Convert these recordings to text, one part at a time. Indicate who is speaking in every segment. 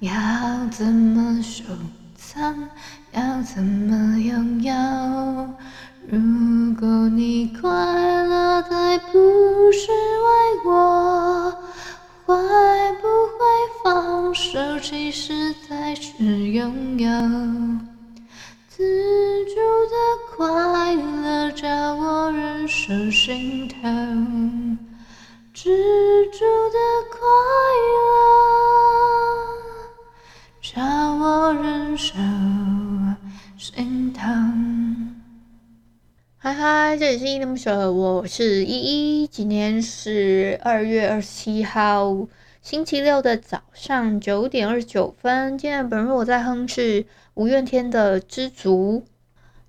Speaker 1: 要怎么收藏？要怎么拥有？如果你快乐的不是为我，会不会放手？其实才是拥有。自主的快乐，叫我忍受心痛。知足嗨，这里是依依恋不舍，我是依依。今天是二月二十七号，星期六的早上九点二十九分。今天本日我在哼是五月天的《知足》。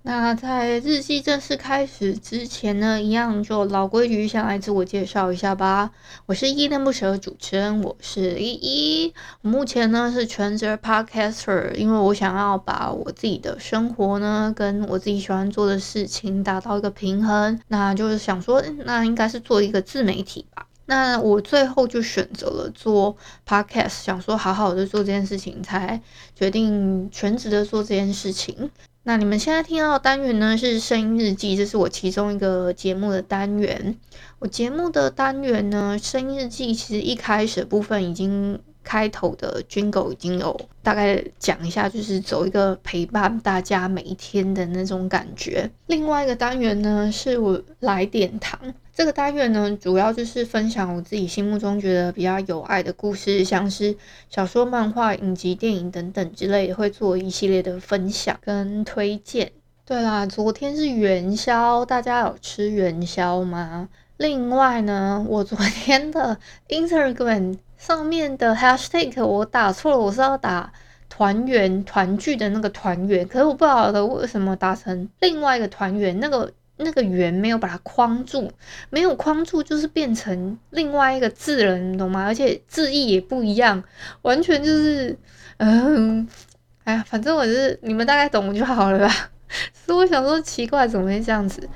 Speaker 1: 那在日记正式开始之前呢，一样就老规矩，先来自我介绍一下吧。我是依依恋不舍的主持人，我是依依。目前呢是全职 podcaster，因为我想要把我自己的生活呢跟我自己喜欢做的事情达到一个平衡，那就是想说，那应该是做一个自媒体吧。那我最后就选择了做 podcast，想说好好的做这件事情，才决定全职的做这件事情。那你们现在听到的单元呢，是声音日记，这是我其中一个节目的单元。我节目的单元呢，声音日记其实一开始部分已经开头的 Jingle 已经有大概讲一下，就是走一个陪伴大家每一天的那种感觉。另外一个单元呢，是我来点糖。这个单元呢，主要就是分享我自己心目中觉得比较有爱的故事，像是小说、漫画、影集、电影等等之类的，会做一系列的分享跟推荐。对啦，昨天是元宵，大家有吃元宵吗？另外呢，我昨天的 Instagram 上面的 Hashtag 我打错了，我是要打团圆团聚的那个团圆，可是我不晓得为什么打成另外一个团圆那个。那个圆没有把它框住，没有框住，就是变成另外一个字了，你懂吗？而且字义也不一样，完全就是，嗯，哎呀，反正我是你们大概懂就好了吧。所以我想说，奇怪，怎么会这样子？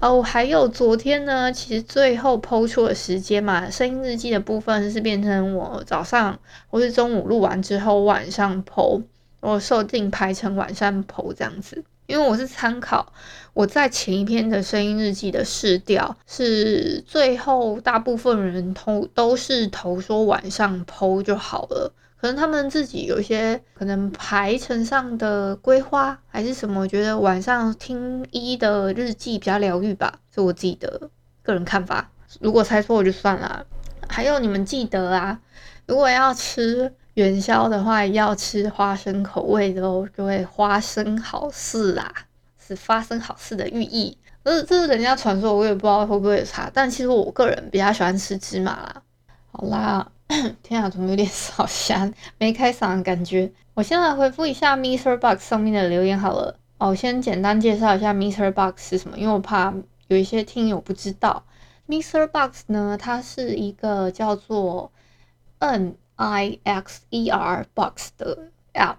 Speaker 1: 哦，还有昨天呢，其实最后 po 出的时间嘛，声音日记的部分是变成我早上或是中午录完之后晚上剖我设定排成晚上剖这样子。因为我是参考我在前一篇的声音日记的试调，是最后大部分人投都是投说晚上剖就好了，可能他们自己有一些可能排程上的规划还是什么，觉得晚上听一的日记比较疗愈吧，是我自己的个人看法。如果猜错我就算了。还有你们记得啊，如果要吃。元宵的话要吃花生口味的哦，各位花生好事啦，是发生好事的寓意。这这是人家传说，我也不知道会不会有差。但其实我个人比较喜欢吃芝麻啦。好啦，天啊，怎么有点烧香，没开嗓的感觉。我先来回复一下 m r Box 上面的留言好了。哦，我先简单介绍一下 m r Box 是什么，因为我怕有一些听友不知道。m r Box 呢，它是一个叫做 N。I x e r box 的 app，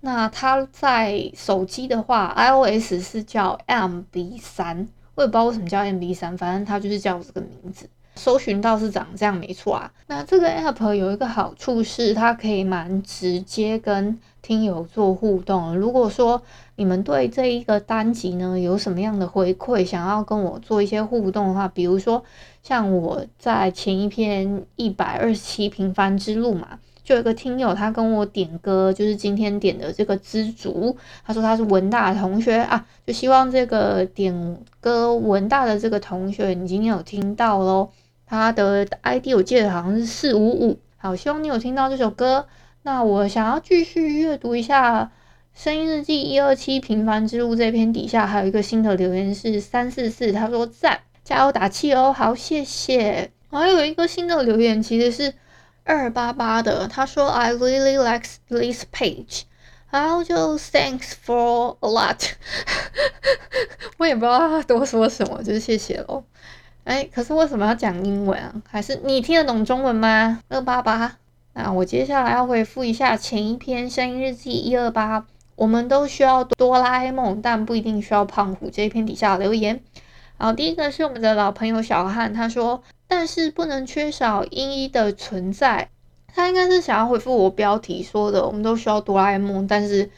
Speaker 1: 那它在手机的话，iOS 是叫 MB 三，我也不知道为什么叫 MB 三，反正它就是叫这个名字。搜寻到是长这样没错啊。那这个 app 有一个好处是，它可以蛮直接跟听友做互动。如果说你们对这一个单集呢有什么样的回馈，想要跟我做一些互动的话，比如说像我在前一篇一百二十七平凡之路嘛，就有一个听友他跟我点歌，就是今天点的这个知足，他说他是文大的同学啊，就希望这个点歌文大的这个同学你今天有听到喽，他的 ID 我记得好像是四五五，好，希望你有听到这首歌。那我想要继续阅读一下。声音日记一二七平凡之路这篇底下还有一个新的留言是三四四，他说赞，加油打气哦，好谢谢。还有一个新的留言其实是二八八的，他说 I really like this page，然后就 Thanks for a lot，我也不知道他多说什么，就是谢谢喽。哎，可是为什么要讲英文啊？还是你听得懂中文吗？二八八，那我接下来要回复一下前一篇声音日记一二八。我们都需要哆啦 A 梦，但不一定需要胖虎。这一篇底下留言，好第一个是我们的老朋友小汉，他说：“但是不能缺少依依的存在。”他应该是想要回复我标题说的“我们都需要哆啦 A 梦，但是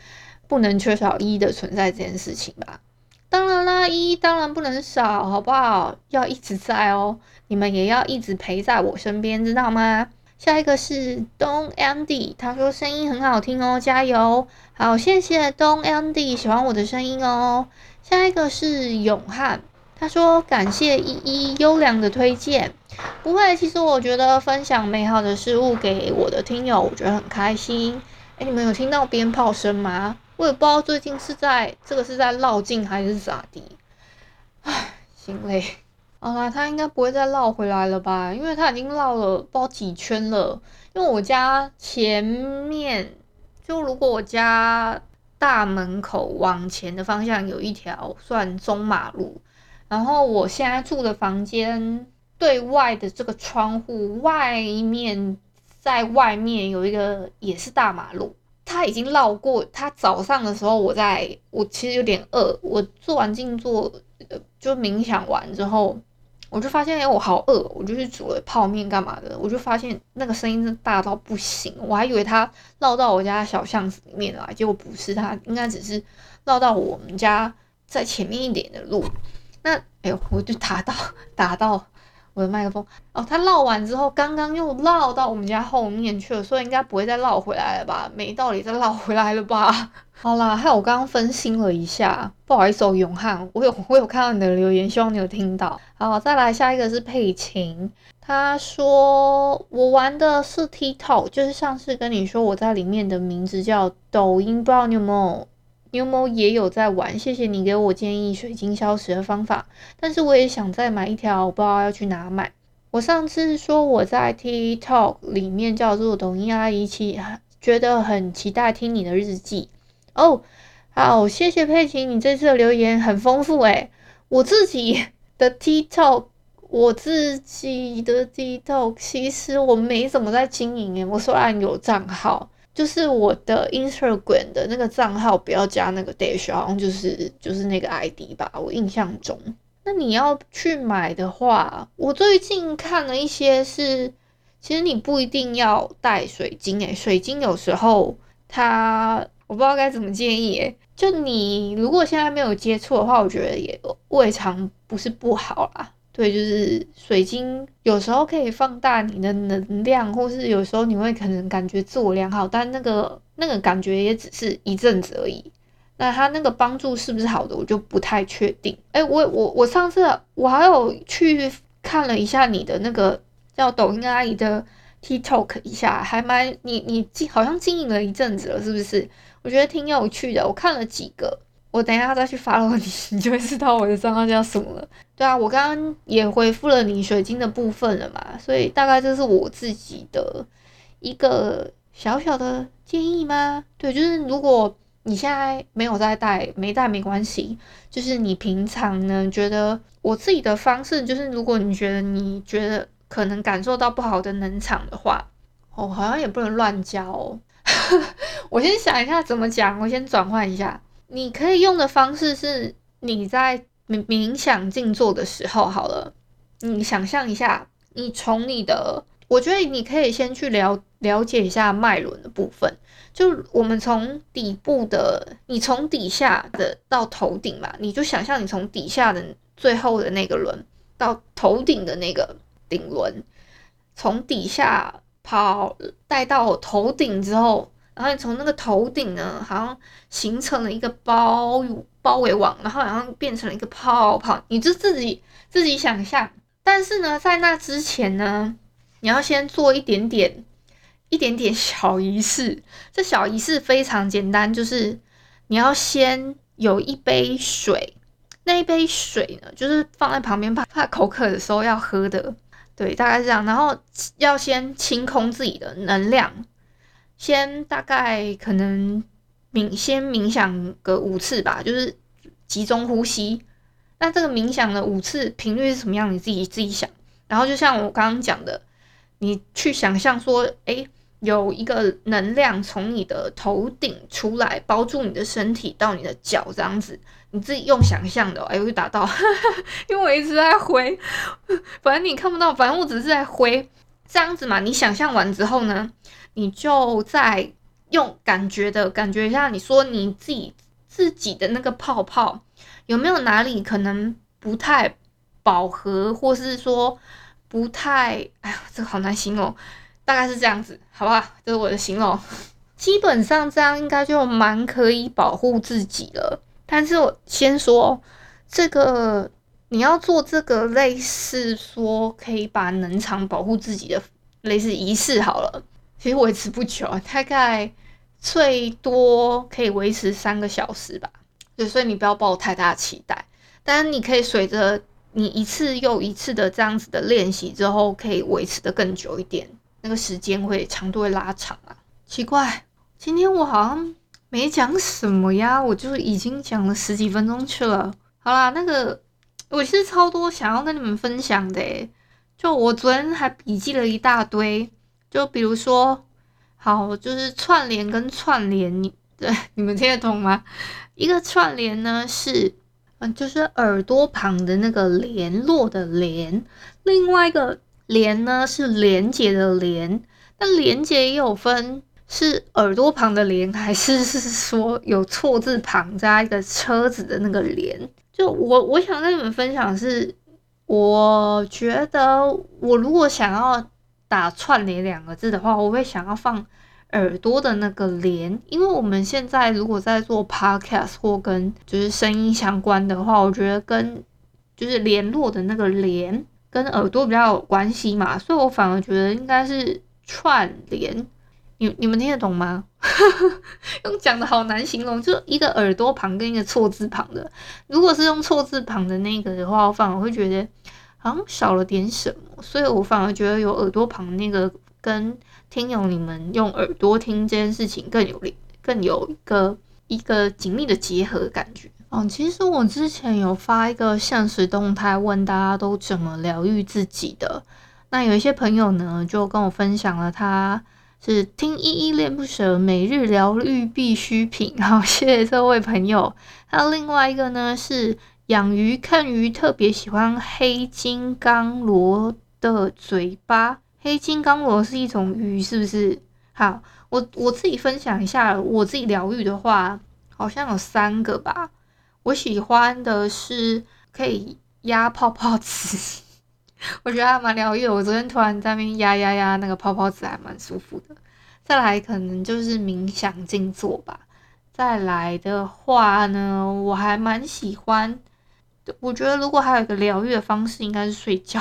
Speaker 1: 不能缺少一的存在”这件事情吧。当然啦，一当然不能少，好不好？要一直在哦，你们也要一直陪在我身边，知道吗？下一个是 Don Andy，他说声音很好听哦，加油！好，谢谢 Don Andy，喜欢我的声音哦。下一个是永汉，他说感谢依依优良的推荐。不会，其实我觉得分享美好的事物给我的听友，我觉得很开心。哎，你们有听到鞭炮声吗？我也不知道最近是在这个是在绕境还是咋地。唉，心累。好啦，他应该不会再绕回来了吧？因为他已经绕了不知道几圈了。因为我家前面，就如果我家大门口往前的方向有一条算中马路，然后我现在住的房间对外的这个窗户外面，在外面有一个也是大马路。他已经绕过。他早上的时候，我在我其实有点饿，我做完静坐，就冥想完之后。我就发现，哎，我好饿，我就去煮了泡面干嘛的。我就发现那个声音真大到不行，我还以为它绕到我家小巷子里面来，结果不是，它应该只是绕到我们家在前面一点的路。那，哎呦，我就打到打到我的麦克风哦。它绕完之后，刚刚又绕到我们家后面去了，所以应该不会再绕回来了吧？没道理再绕回来了吧？好啦，还有我刚刚分心了一下，不好意思哦，永汉，我有我有看到你的留言，希望你有听到。好，再来下一个是佩琴，他说我玩的是 TikTok，就是上次跟你说我在里面的名字叫抖音，不知道你有没有，你有没有也有在玩？谢谢你给我建议水晶消食的方法，但是我也想再买一条，我不知道要去哪买。我上次说我在 TikTok 里面叫做抖音阿姨期，觉得很期待听你的日记。哦，好，谢谢佩奇，你这次的留言很丰富诶。我自己的 TikTok，我自己的 TikTok，其实我没怎么在经营诶。我虽然有账号，就是我的 Instagram 的那个账号，不要加那个 dash，好像就是就是那个 ID 吧，我印象中。那你要去买的话，我最近看了一些是，其实你不一定要带水晶诶，水晶有时候它。我不知道该怎么建议诶，就你如果现在没有接触的话，我觉得也未尝不是不好啦。对，就是水晶有时候可以放大你的能量，或是有时候你会可能感觉自我良好，但那个那个感觉也只是一阵子而已。那它那个帮助是不是好的，我就不太确定。哎，我我我上次我还有去看了一下你的那个叫抖音阿姨的 TikTok 一下，还蛮你你经好像经营了一阵子了，是不是？我觉得挺有趣的，我看了几个，我等一下再去 follow 你，你就会知道我的账号叫什么了。对啊，我刚刚也回复了你水晶的部分了嘛，所以大概这是我自己的一个小小的建议吗？对，就是如果你现在没有在带，没带没关系，就是你平常呢觉得我自己的方式，就是如果你觉得你觉得可能感受到不好的能场的话，哦，好像也不能乱交哦。我先想一下怎么讲，我先转换一下。你可以用的方式是，你在冥冥想静坐的时候，好了，你想象一下，你从你的我觉得你可以先去了了解一下脉轮的部分。就我们从底部的，你从底下的到头顶嘛，你就想象你从底下的最后的那个轮到头顶的那个顶轮，从底下跑带到头顶之后，然后你从那个头顶呢，好像形成了一个包包围网，然后好像变成了一个泡泡，你就自己自己想象。但是呢，在那之前呢，你要先做一点点。一点点小仪式，这小仪式非常简单，就是你要先有一杯水，那一杯水呢，就是放在旁边，怕怕口渴的时候要喝的，对，大概是这样。然后要先清空自己的能量，先大概可能冥先冥想个五次吧，就是集中呼吸。那这个冥想的五次频率是什么样？你自己自己想。然后就像我刚刚讲的，你去想象说，诶。有一个能量从你的头顶出来，包住你的身体到你的脚，这样子，你自己用想象的，哎，我就达到，因为我一直在挥，反正你看不到，反正我只是在挥，这样子嘛。你想象完之后呢，你就再用感觉的感觉一下，你说你自己自己的那个泡泡有没有哪里可能不太饱和，或是说不太，哎呀，这个好难形容。大概是这样子，好不好？这是我的形容。基本上这样应该就蛮可以保护自己了。但是我先说这个，你要做这个类似说可以把能场保护自己的类似仪式好了。其实维持不久，大概最多可以维持三个小时吧。对，所以你不要抱太大期待。但是你可以随着你一次又一次的这样子的练习之后，可以维持得更久一点。那个时间会长度会拉长啊，奇怪，今天我好像没讲什么呀，我就已经讲了十几分钟去了。好啦，那个我是超多想要跟你们分享的，就我昨天还笔记了一大堆，就比如说，好，就是串联跟串联，你 对你们听得懂吗？一个串联呢是，嗯，就是耳朵旁的那个联络的联，另外一个。连呢是连接的连，那连接也有分是耳朵旁的连，还是 是说有错字旁加一个车子的那个连？就我我想跟你们分享是，我觉得我如果想要打串联两个字的话，我会想要放耳朵的那个连，因为我们现在如果在做 podcast 或跟就是声音相关的话，我觉得跟就是联络的那个连。跟耳朵比较有关系嘛，所以我反而觉得应该是串联。你你们听得懂吗？用讲的好难形容，就一个耳朵旁跟一个错字旁的。如果是用错字旁的那个的话，我反而会觉得好像少了点什么，所以我反而觉得有耳朵旁那个跟听友你们用耳朵听这件事情更有力，更有一个一个紧密的结合的感觉。嗯，其实我之前有发一个现实动态，问大家都怎么疗愈自己的。那有一些朋友呢，就跟我分享了，他是听依依恋不舍每日疗愈必需品。好，谢谢这位朋友。还有另外一个呢，是养鱼看鱼特别喜欢黑金刚螺的嘴巴。黑金刚螺是一种鱼，是不是？好，我我自己分享一下，我自己疗愈的话，好像有三个吧。我喜欢的是可以压泡泡纸，我觉得还蛮疗愈。我昨天突然在那边压压压那个泡泡纸，还蛮舒服的。再来可能就是冥想静坐吧。再来的话呢，我还蛮喜欢。我觉得如果还有一个疗愈的方式，应该是睡觉。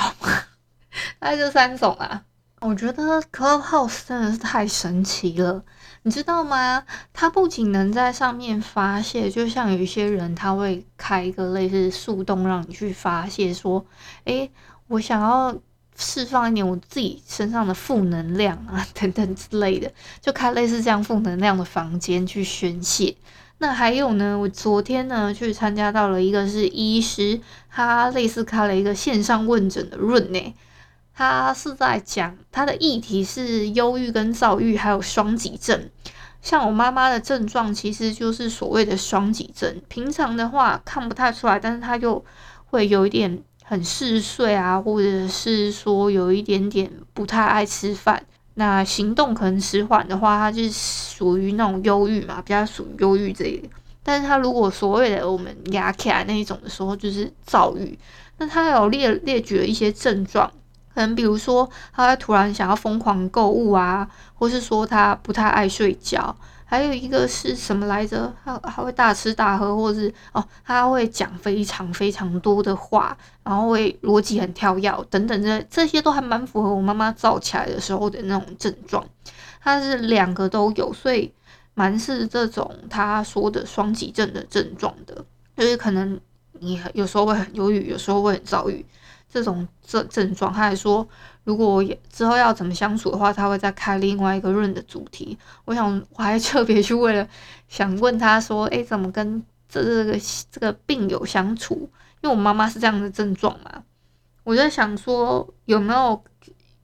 Speaker 1: 大概这三种啊。我觉得 Clubhouse 真的是太神奇了。你知道吗？它不仅能在上面发泄，就像有一些人他会开一个类似树洞，让你去发泄，说：“诶，我想要释放一点我自己身上的负能量啊，等等之类的，就开类似这样负能量的房间去宣泄。”那还有呢，我昨天呢去参加到了一个是医师，他类似开了一个线上问诊的润呢。他是在讲他的议题是忧郁跟躁郁，还有双极症。像我妈妈的症状，其实就是所谓的双极症。平常的话看不太出来，但是她就会有一点很嗜睡啊，或者是说有一点点不太爱吃饭，那行动可能迟缓的话，他就是属于那种忧郁嘛，比较属于忧郁这一类。但是他如果所谓的我们压起来那一种的时候，就是躁郁。那他有列列举了一些症状，可能比如说他会突然想要疯狂购物啊，或是说他不太爱睡觉。还有一个是什么来着？他还会大吃大喝，或是哦，他会讲非常非常多的话，然后会逻辑很跳跃等等，这这些都还蛮符合我妈妈躁起来的时候的那种症状。他是两个都有，所以蛮是这种他说的双极症的症状的，就是可能你有时候会很忧郁，有时候会很躁郁。这种症症状，他还说，如果也之后要怎么相处的话，他会再开另外一个润的主题。我想，我还特别去为了想问他说，诶，怎么跟这这个这个病友相处？因为我妈妈是这样的症状嘛，我就想说有没有，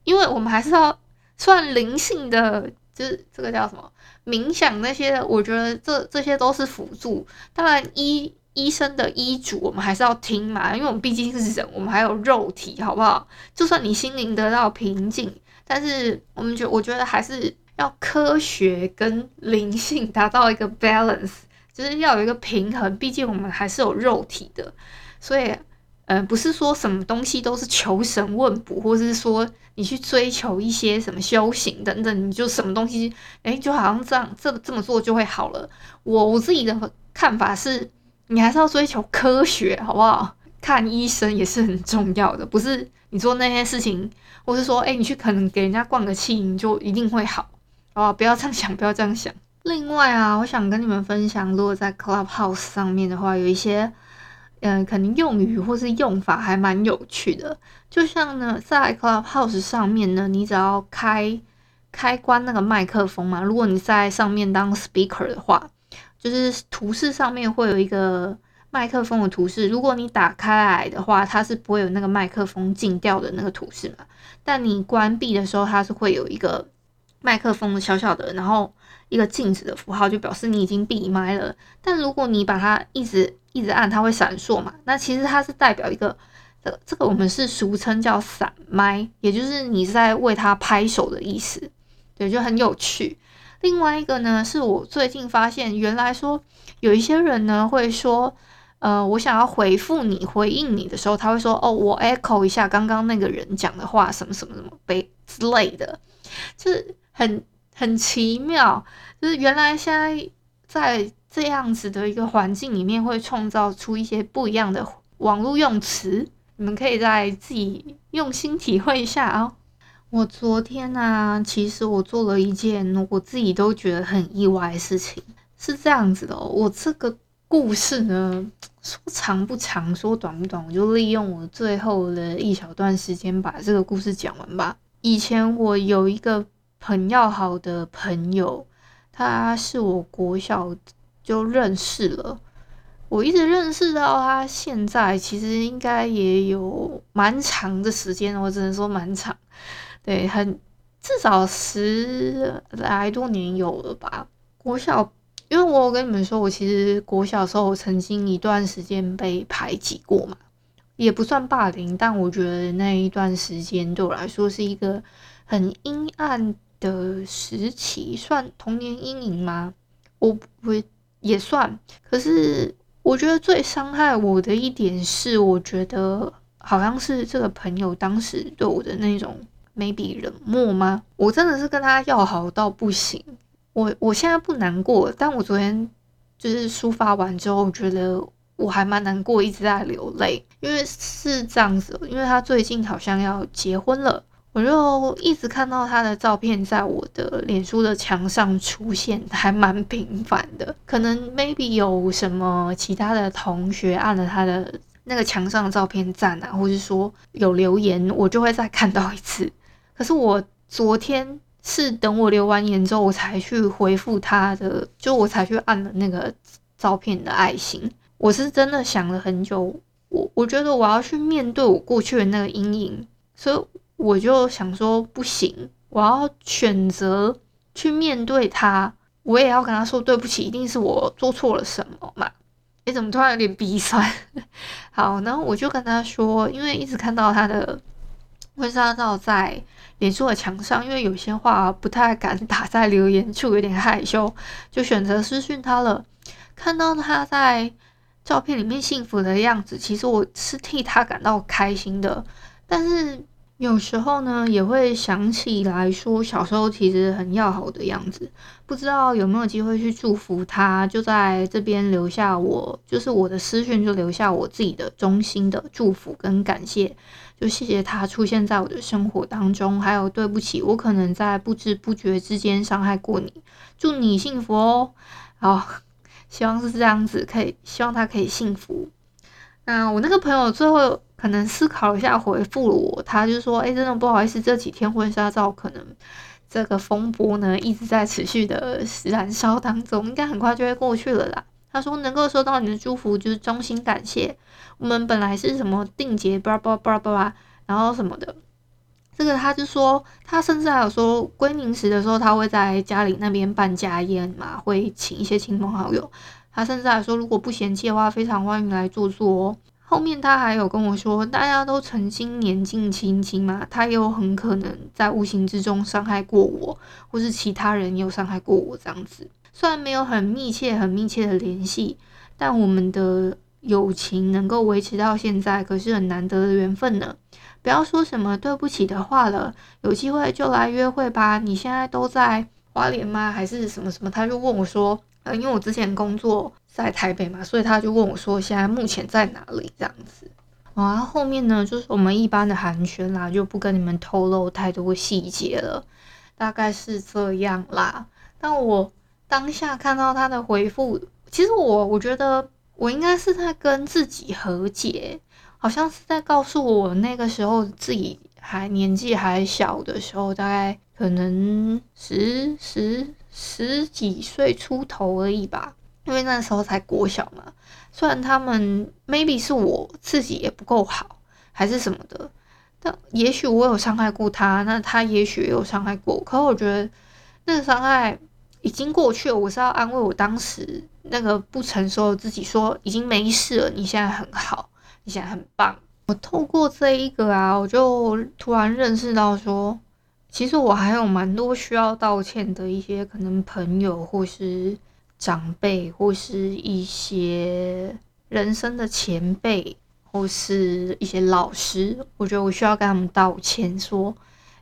Speaker 1: 因为我们还是要算灵性的，就是这个叫什么冥想那些，我觉得这这些都是辅助。当然一。医生的医嘱我们还是要听嘛，因为我们毕竟是人，我们还有肉体，好不好？就算你心灵得到平静，但是我们觉我觉得还是要科学跟灵性达到一个 balance，就是要有一个平衡。毕竟我们还是有肉体的，所以，嗯、不是说什么东西都是求神问卜，或是说你去追求一些什么修行等等，你就什么东西，诶，就好像这样这这么做就会好了。我我自己的看法是。你还是要追求科学，好不好？看医生也是很重要的，不是你做那些事情，或是说，哎、你去可能给人家灌个气，你就一定会好，好不？要这样想，不要这样想。另外啊，我想跟你们分享，如果在 Clubhouse 上面的话，有一些，嗯、呃，可能用语或是用法还蛮有趣的。就像呢，在 Clubhouse 上面呢，你只要开开关那个麦克风嘛，如果你在上面当 speaker 的话。就是图示上面会有一个麦克风的图示，如果你打开来的话，它是不会有那个麦克风静掉的那个图示嘛。但你关闭的时候，它是会有一个麦克风的小小的，然后一个静止的符号，就表示你已经闭麦了。但如果你把它一直一直按，它会闪烁嘛。那其实它是代表一个，这这个我们是俗称叫闪麦，也就是你是在为它拍手的意思。对，就很有趣。另外一个呢，是我最近发现，原来说有一些人呢会说，呃，我想要回复你、回应你的时候，他会说，哦，我 echo 一下刚刚那个人讲的话，什么什么什么被之类的，就是很很奇妙。就是原来现在在这样子的一个环境里面，会创造出一些不一样的网络用词，你们可以在自己用心体会一下、哦。我昨天呢、其实我做了一件我自己都觉得很意外的事情，是这样子的。我这个故事呢，说长不长，说短不短，我就利用我最后的一小段时间把这个故事讲完吧。以前我有一个很要好的朋友，他是我国小就认识了，我一直认识到他现在，其实应该也有蛮长的时间，我只能说蛮长。对，很至少十来多年有了吧。国小，因为我跟你们说，我其实国小时候我曾经一段时间被排挤过嘛，也不算霸凌，但我觉得那一段时间对我来说是一个很阴暗的时期，算童年阴影吗？我我也算。可是我觉得最伤害我的一点是，我觉得好像是这个朋友当时对我的那种。Maybe 冷漠吗？我真的是跟他要好到不行。我我现在不难过，但我昨天就是抒发完之后，我觉得我还蛮难过，一直在流泪。因为是这样子，因为他最近好像要结婚了，我就一直看到他的照片在我的脸书的墙上出现，还蛮频繁的。可能 maybe 有什么其他的同学按了他的那个墙上的照片赞啊，或是说有留言，我就会再看到一次。可是我昨天是等我留完言之后，我才去回复他的，就我才去按了那个照片的爱心。我是真的想了很久，我我觉得我要去面对我过去的那个阴影，所以我就想说不行，我要选择去面对他，我也要跟他说对不起，一定是我做错了什么嘛。诶，怎么突然有点鼻酸？好，然后我就跟他说，因为一直看到他的婚纱照在脸书的墙上，因为有些话不太敢打在留言处，有点害羞，就选择私讯他了。看到他在照片里面幸福的样子，其实我是替他感到开心的，但是。有时候呢，也会想起来说，小时候其实很要好的样子，不知道有没有机会去祝福他，就在这边留下我，就是我的私讯，就留下我自己的衷心的祝福跟感谢，就谢谢他出现在我的生活当中，还有对不起，我可能在不知不觉之间伤害过你，祝你幸福哦，好，希望是这样子，可以，希望他可以幸福。那我那个朋友最后。可能思考一下，回复了我，他就说：“哎、真的不好意思，这几天婚纱照可能这个风波呢一直在持续的燃烧当中，应该很快就会过去了啦。”他说：“能够收到你的祝福，就是衷心感谢。我们本来是什么定结，巴拉巴拉巴拉巴拉，然后什么的，这个他就说，他甚至还有说归宁时的时候，他会在家里那边办家宴嘛，会请一些亲朋好友。他甚至还说，如果不嫌弃的话，非常欢迎来坐坐哦。”后面他还有跟我说，大家都曾经年纪轻轻嘛，他也有很可能在无形之中伤害过我，或是其他人有伤害过我这样子。虽然没有很密切、很密切的联系，但我们的友情能够维持到现在，可是很难得的缘分呢。不要说什么对不起的话了，有机会就来约会吧。你现在都在花莲吗？还是什么什么？他就问我说。呃，因为我之前工作在台北嘛，所以他就问我说，现在目前在哪里这样子。然后后面呢，就是我们一般的寒暄啦，就不跟你们透露太多细节了，大概是这样啦。但我当下看到他的回复，其实我我觉得我应该是在跟自己和解，好像是在告诉我那个时候自己还年纪还小的时候，大概可能十十。十几岁出头而已吧，因为那时候才国小嘛。虽然他们 maybe 是我自己也不够好，还是什么的，但也许我有伤害过他，那他也许也有伤害过我。可我觉得那个伤害已经过去了，我是要安慰我当时那个不成熟的自己，说已经没事了，你现在很好，你现在很棒。我透过这一个啊，我就突然认识到说。其实我还有蛮多需要道歉的一些可能朋友，或是长辈，或是一些人生的前辈，或是一些老师。我觉得我需要跟他们道歉，说，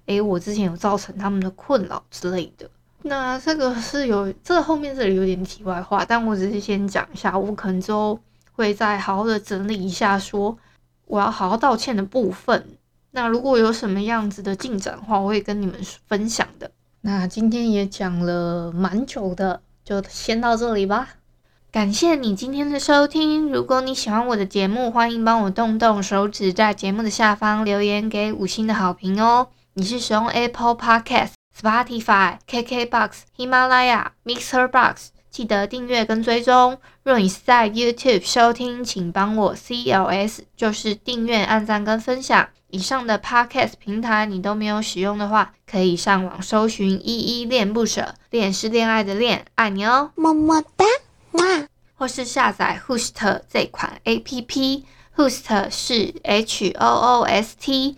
Speaker 1: 诶，我之前有造成他们的困扰之类的。那这个是有，这后面这里有点题外话，但我只是先讲一下，我可能之后会再好好的整理一下，说我要好好道歉的部分。那如果有什么样子的进展的话，我会跟你们分享的。那今天也讲了蛮久的，就先到这里吧。感谢你今天的收听。如果你喜欢我的节目，欢迎帮我动动手指，在节目的下方留言给五星的好评哦。你是使用 Apple Podcast、Spotify、KKBox、喜马拉雅、Mixer Box，记得订阅跟追踪。若你是在 YouTube 收听，请帮我 CLS，就是订阅、按赞跟分享。以上的 Podcast 平台你都没有使用的话，可以上网搜寻“依依恋不舍”，恋是恋爱的恋，爱你哦，么么哒，哇！或是下载 Host 这款 APP，Host 是 H O O S T。